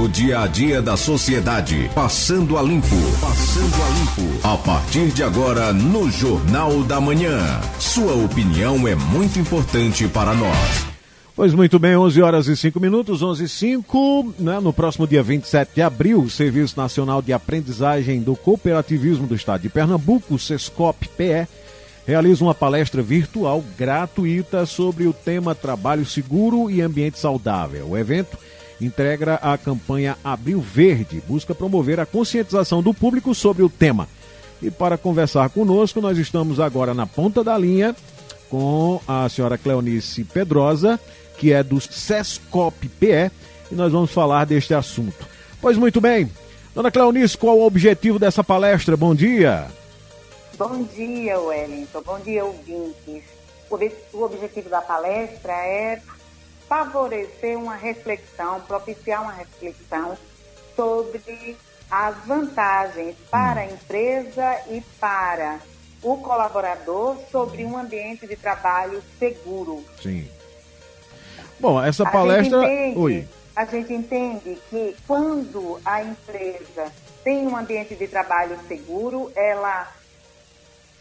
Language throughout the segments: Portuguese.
O dia a dia da sociedade, passando a limpo. Passando a limpo. A partir de agora, no Jornal da Manhã. Sua opinião é muito importante para nós. Pois muito bem, 11 horas e 5 minutos, 11 e 5, né? No próximo dia 27 de abril, o Serviço Nacional de Aprendizagem do Cooperativismo do Estado de Pernambuco, SESCOP-PE, realiza uma palestra virtual gratuita sobre o tema Trabalho Seguro e Ambiente Saudável. O evento integra a campanha Abril Verde, busca promover a conscientização do público sobre o tema. E para conversar conosco, nós estamos agora na ponta da linha com a senhora Cleonice Pedrosa, que é do SESCOP-PE, e nós vamos falar deste assunto. Pois muito bem, dona Cleonice, qual o objetivo dessa palestra? Bom dia. Bom dia, Wellington. Bom dia, ouvintes. O objetivo da palestra é favorecer uma reflexão, propiciar uma reflexão sobre as vantagens para a empresa e para o colaborador sobre um ambiente de trabalho seguro. Sim. Bom, essa palestra. A gente entende, Oi. A gente entende que quando a empresa tem um ambiente de trabalho seguro, ela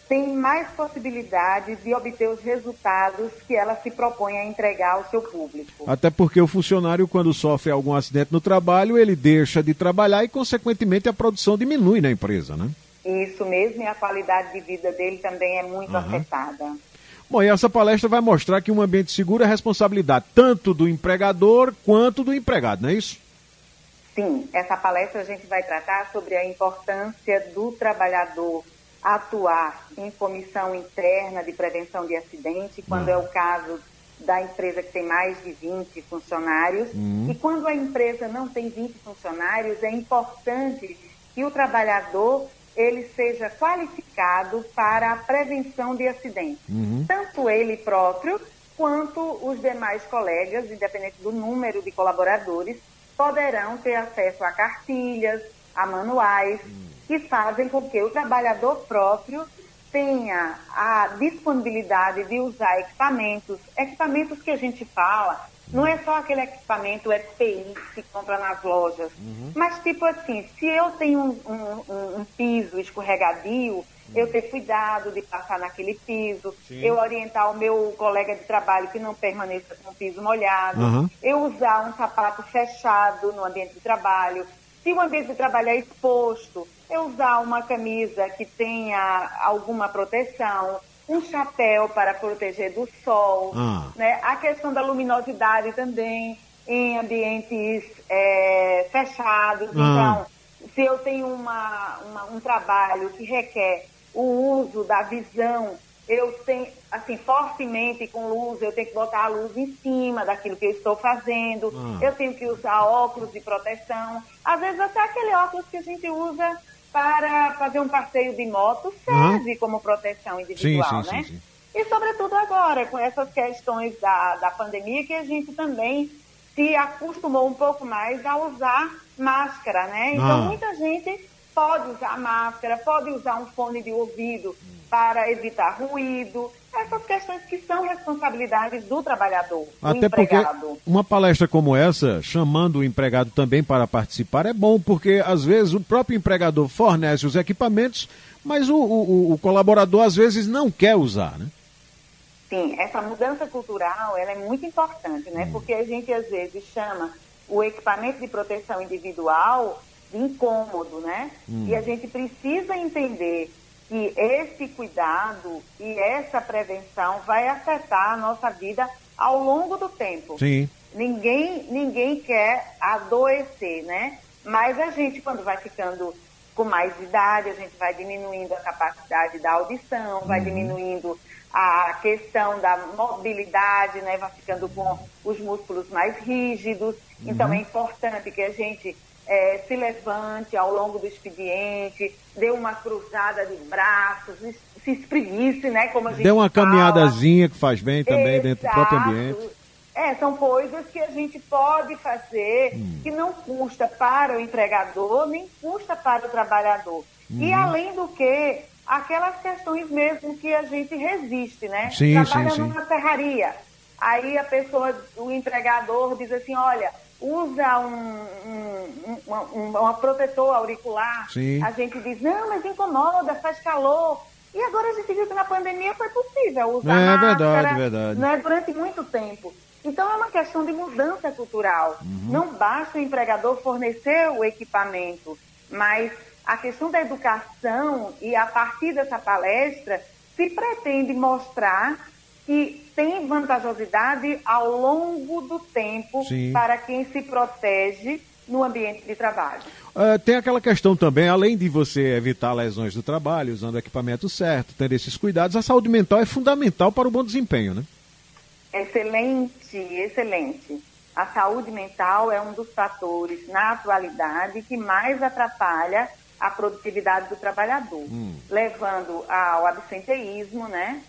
tem mais possibilidade de obter os resultados que ela se propõe a entregar ao seu público. Até porque o funcionário, quando sofre algum acidente no trabalho, ele deixa de trabalhar e, consequentemente, a produção diminui na empresa, né? Isso mesmo, e a qualidade de vida dele também é muito uhum. afetada. Bom, e essa palestra vai mostrar que um ambiente seguro é responsabilidade tanto do empregador quanto do empregado, não é isso? Sim, essa palestra a gente vai tratar sobre a importância do trabalhador atuar em comissão interna de prevenção de acidente, quando ah. é o caso da empresa que tem mais de 20 funcionários. Uhum. E quando a empresa não tem 20 funcionários, é importante que o trabalhador ele seja qualificado para a prevenção de acidentes. Uhum. Tanto ele próprio quanto os demais colegas, independente do número de colaboradores, poderão ter acesso a cartilhas, a manuais, uhum que fazem com que o trabalhador próprio tenha a disponibilidade de usar equipamentos, equipamentos que a gente fala, não é só aquele equipamento EPI que compra nas lojas, uhum. mas tipo assim, se eu tenho um, um, um piso escorregadio, uhum. eu ter cuidado de passar naquele piso, Sim. eu orientar o meu colega de trabalho que não permaneça com o piso molhado, uhum. eu usar um sapato fechado no ambiente de trabalho, se o ambiente de trabalho é exposto, é usar uma camisa que tenha alguma proteção, um chapéu para proteger do sol, ah. né? A questão da luminosidade também em ambientes é, fechados. Ah. Então, se eu tenho uma, uma, um trabalho que requer o uso da visão eu tenho, assim, fortemente com luz, eu tenho que botar a luz em cima daquilo que eu estou fazendo, ah. eu tenho que usar óculos de proteção, às vezes até aquele óculos que a gente usa para fazer um passeio de moto serve ah. como proteção individual, sim, sim, né? Sim, e sobretudo agora, com essas questões da, da pandemia, que a gente também se acostumou um pouco mais a usar máscara, né? Então ah. muita gente pode usar máscara, pode usar um fone de ouvido para evitar ruído, essas questões que são responsabilidades do trabalhador, Até do empregado. Porque uma palestra como essa, chamando o empregado também para participar, é bom, porque às vezes o próprio empregador fornece os equipamentos, mas o, o, o colaborador às vezes não quer usar, né? Sim, essa mudança cultural ela é muito importante, né? Hum. Porque a gente às vezes chama o equipamento de proteção individual incômodo, né? Hum. E a gente precisa entender que esse cuidado e essa prevenção vai afetar a nossa vida ao longo do tempo. Sim. Ninguém, ninguém quer adoecer, né? Mas a gente, quando vai ficando com mais idade, a gente vai diminuindo a capacidade da audição, vai uhum. diminuindo a questão da mobilidade, né? Vai ficando com os músculos mais rígidos. Então, uhum. Então é importante que a gente é, se levante ao longo do expediente, dê uma cruzada de braços, se espreguice, né? Como a gente Dê uma fala. caminhadazinha que faz bem também Exato. dentro do próprio ambiente. É, são coisas que a gente pode fazer hum. que não custa para o empregador, nem custa para o trabalhador. Hum. E uhum. além do que, aquelas questões mesmo que a gente resiste, né? Sim, Trabalha sim, numa serraria. Aí a pessoa, o empregador diz assim, olha, usa um, um, um, um, protetor auricular, Sim. a gente diz, não, mas incomoda, faz calor. E agora a gente viu que na pandemia foi possível usar é, máscara verdade, verdade. Né, durante muito tempo. Então é uma questão de mudança cultural. Uhum. Não basta o empregador fornecer o equipamento, mas a questão da educação e a partir dessa palestra se pretende mostrar que tem vantajosidade ao longo do tempo Sim. para quem se protege no ambiente de trabalho. Uh, tem aquela questão também, além de você evitar lesões do trabalho, usando o equipamento certo, tendo esses cuidados, a saúde mental é fundamental para o bom desempenho, né? Excelente, excelente. A saúde mental é um dos fatores na atualidade que mais atrapalha a produtividade do trabalhador, hum. levando ao absenteísmo, né?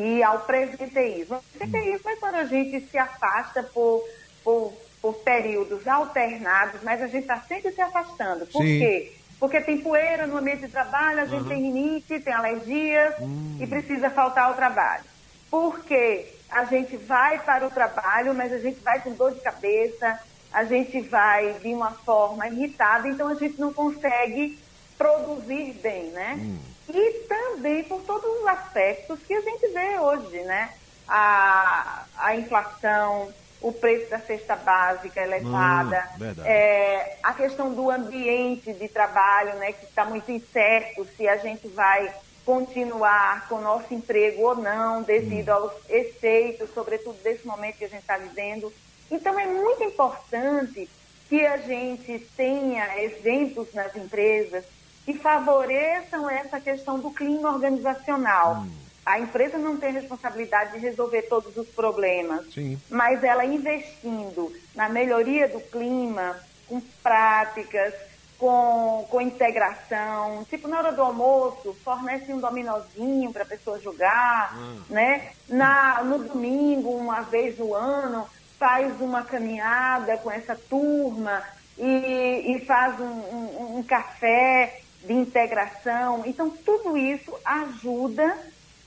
E ao presenteísmo. O presenteísmo é quando a gente se afasta por, por, por períodos alternados, mas a gente está sempre se afastando. Por Sim. quê? Porque tem poeira no ambiente de trabalho, a gente Uhum. tem rinite, tem alergias Hum. e precisa faltar ao trabalho. Por quê? A gente vai para o trabalho, mas a gente vai com dor de cabeça, a gente vai de uma forma irritada, então a gente não consegue produzir bem, né? E também por todos os aspectos que a gente vê hoje, né? A, a inflação, o preço da cesta básica elevada, Hum, é, a questão do ambiente de trabalho, né? Que está muito incerto se a gente vai continuar com o nosso emprego ou não, devido aos efeitos, sobretudo desse momento que a gente está vivendo. Então, é muito importante que a gente tenha eventos nas empresas que favoreçam essa questão do clima organizacional. A empresa não tem responsabilidade de resolver todos os problemas, Sim. mas ela investindo na melhoria do clima, com práticas, com, com integração, tipo na hora do almoço, fornece um dominozinho para a pessoa jogar, né? Na, no domingo, uma vez no ano, faz uma caminhada com essa turma e, e faz um, um- um café de integração. Então, tudo isso ajuda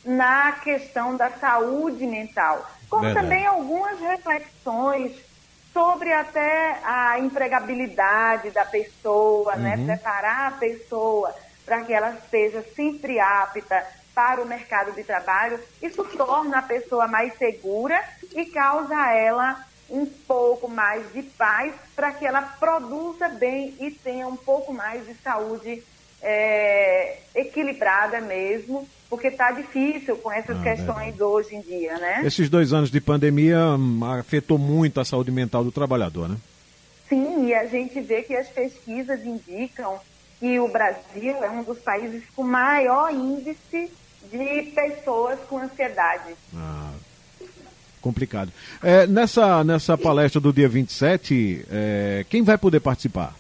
na questão da saúde mental. Como Verdade. também algumas reflexões sobre até a empregabilidade da pessoa, né? Preparar a pessoa para que ela seja sempre apta para o mercado de trabalho. Isso torna a pessoa mais segura e causa a ela um pouco mais de paz para que ela produza bem e tenha um pouco mais de saúde é, equilibrada mesmo, porque está difícil com essas Ah, questões hoje em dia, né? Esses dois anos de pandemia hum, afetou muito a saúde mental do trabalhador, né? Sim, e a gente vê que as pesquisas indicam que o Brasil é um dos países com maior índice de pessoas com ansiedade. Ah, complicado. É, nessa, nessa palestra do dia 27, é, quem vai poder participar?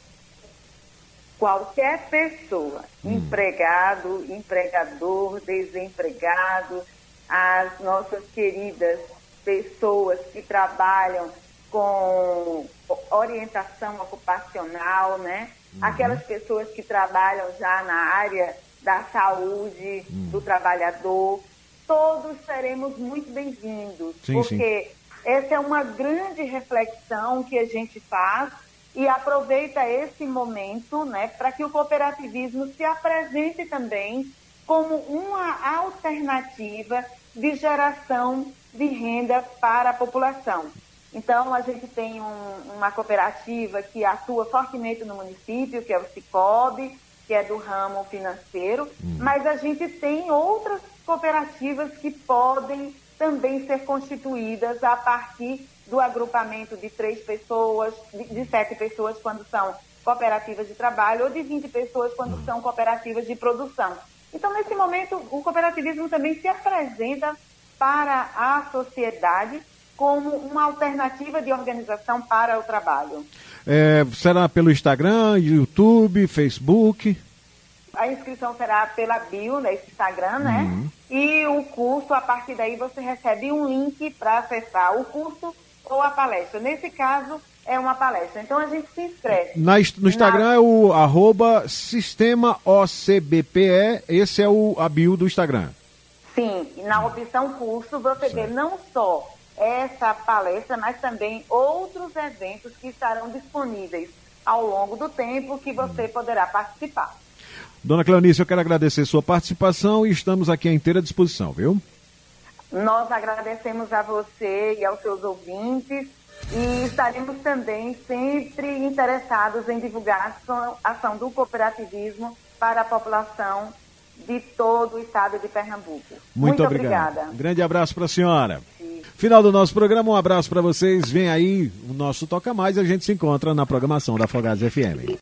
Qualquer pessoa, empregado, empregador, desempregado, as nossas queridas pessoas que trabalham com orientação ocupacional, né? Aquelas pessoas que trabalham já na área da saúde do trabalhador, todos seremos muito bem-vindos, Sim, porque essa é uma grande reflexão que a gente faz e aproveita esse momento, né, para que o cooperativismo se apresente também como uma alternativa de geração de renda para a população. Então, a gente tem um- uma cooperativa que atua fortemente no município, que é o Cicobi, que é do ramo financeiro, mas a gente tem outras cooperativas que podem também ser constituídas a partir do agrupamento de três pessoas, de, de sete pessoas quando são cooperativas de trabalho, ou de 20 pessoas quando são cooperativas de produção. Então, nesse momento, o cooperativismo também se apresenta para a sociedade como uma alternativa de organização para o trabalho. É, será pelo Instagram, YouTube, Facebook? A inscrição será pela bio, nesse Instagram, né? E o curso, a partir daí, você recebe um link para acessar o curso ou a palestra. Nesse caso, é uma palestra. Então, a gente se inscreve. Na, no Instagram é o arroba Sistema OCBPE, esse é o, a bio do Instagram. Sim, e na opção curso você vê não só essa palestra, mas também outros eventos que estarão disponíveis ao longo do tempo que você poderá participar. Dona Cleonice, eu quero agradecer sua participação e estamos aqui à inteira disposição, viu? Nós agradecemos a você e aos seus ouvintes e estaremos também sempre interessados em divulgar a ação do cooperativismo para a população de todo o estado de Pernambuco. Muito, Muito obrigada. Um grande abraço para a senhora. Sim. Final do nosso programa, um abraço para vocês. Vem aí o nosso Toca Mais e a gente se encontra na programação da Fogados FM.